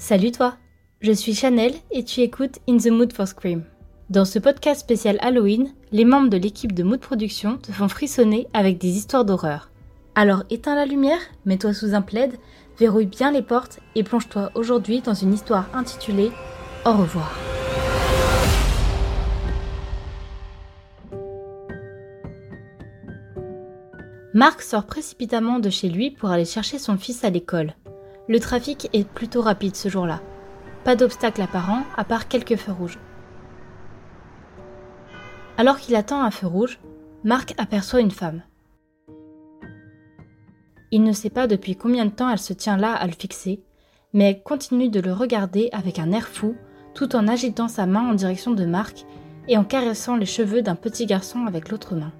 Salut toi, je suis Chanel et tu écoutes In the Mood for Scream. Dans ce podcast spécial Halloween, les membres de l'équipe de Mood Production te font frissonner avec des histoires d'horreur. Alors éteins la lumière, mets-toi sous un plaid, verrouille bien les portes et plonge-toi aujourd'hui dans une histoire intitulée Au revoir. Marc sort précipitamment de chez lui pour aller chercher son fils à l'école. Le trafic est plutôt rapide ce jour-là. Pas d'obstacle apparent à part quelques feux rouges. Alors qu'il attend un feu rouge, Marc aperçoit une femme. Il ne sait pas depuis combien de temps elle se tient là à le fixer, mais elle continue de le regarder avec un air fou, tout en agitant sa main en direction de Marc et en caressant les cheveux d'un petit garçon avec l'autre main.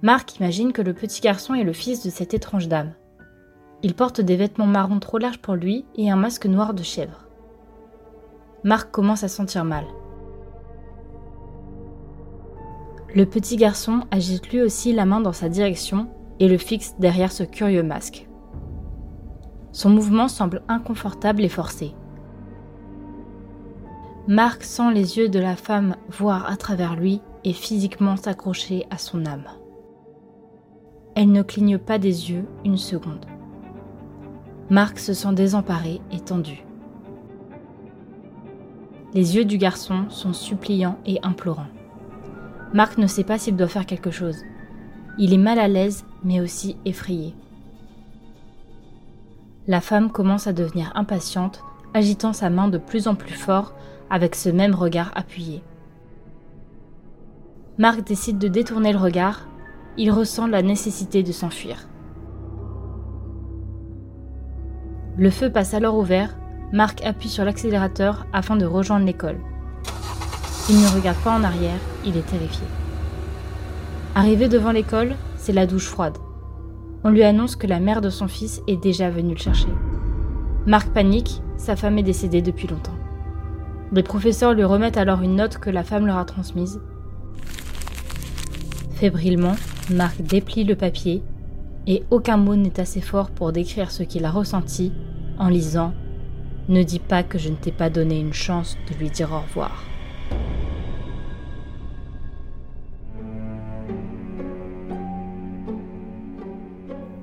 Marc imagine que le petit garçon est le fils de cette étrange dame. Il porte des vêtements marrons trop larges pour lui et un masque noir de chèvre. Marc commence à sentir mal. Le petit garçon agite lui aussi la main dans sa direction et le fixe derrière ce curieux masque. Son mouvement semble inconfortable et forcé. Marc sent les yeux de la femme voir à travers lui et physiquement s'accrocher à son âme. Elle ne cligne pas des yeux une seconde. Marc se sent désemparé et tendu. Les yeux du garçon sont suppliants et implorants. Marc ne sait pas s'il doit faire quelque chose. Il est mal à l'aise, mais aussi effrayé. La femme commence à devenir impatiente, agitant sa main de plus en plus fort avec ce même regard appuyé. Marc décide de détourner le regard il ressent la nécessité de s'enfuir. Le feu passe alors au vert, Marc appuie sur l'accélérateur afin de rejoindre l'école. Il ne regarde pas en arrière, il est terrifié. Arrivé devant l'école, c'est la douche froide. On lui annonce que la mère de son fils est déjà venue le chercher. Marc panique, sa femme est décédée depuis longtemps. Les professeurs lui remettent alors une note que la femme leur a transmise. Fébrilement, Marc déplie le papier et aucun mot n'est assez fort pour décrire ce qu'il a ressenti en lisant Ne dis pas que je ne t'ai pas donné une chance de lui dire au revoir.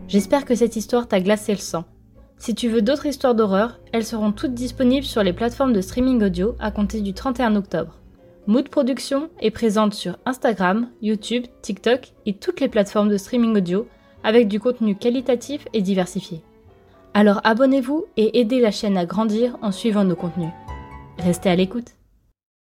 J'espère que cette histoire t'a glacé le sang. Si tu veux d'autres histoires d'horreur, elles seront toutes disponibles sur les plateformes de streaming audio à compter du 31 octobre. Mood Production est présente sur Instagram, YouTube, TikTok et toutes les plateformes de streaming audio avec du contenu qualitatif et diversifié. Alors abonnez-vous et aidez la chaîne à grandir en suivant nos contenus. Restez à l'écoute.